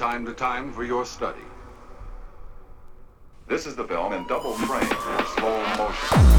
time to time for your study. This is the film in double frame slow motion.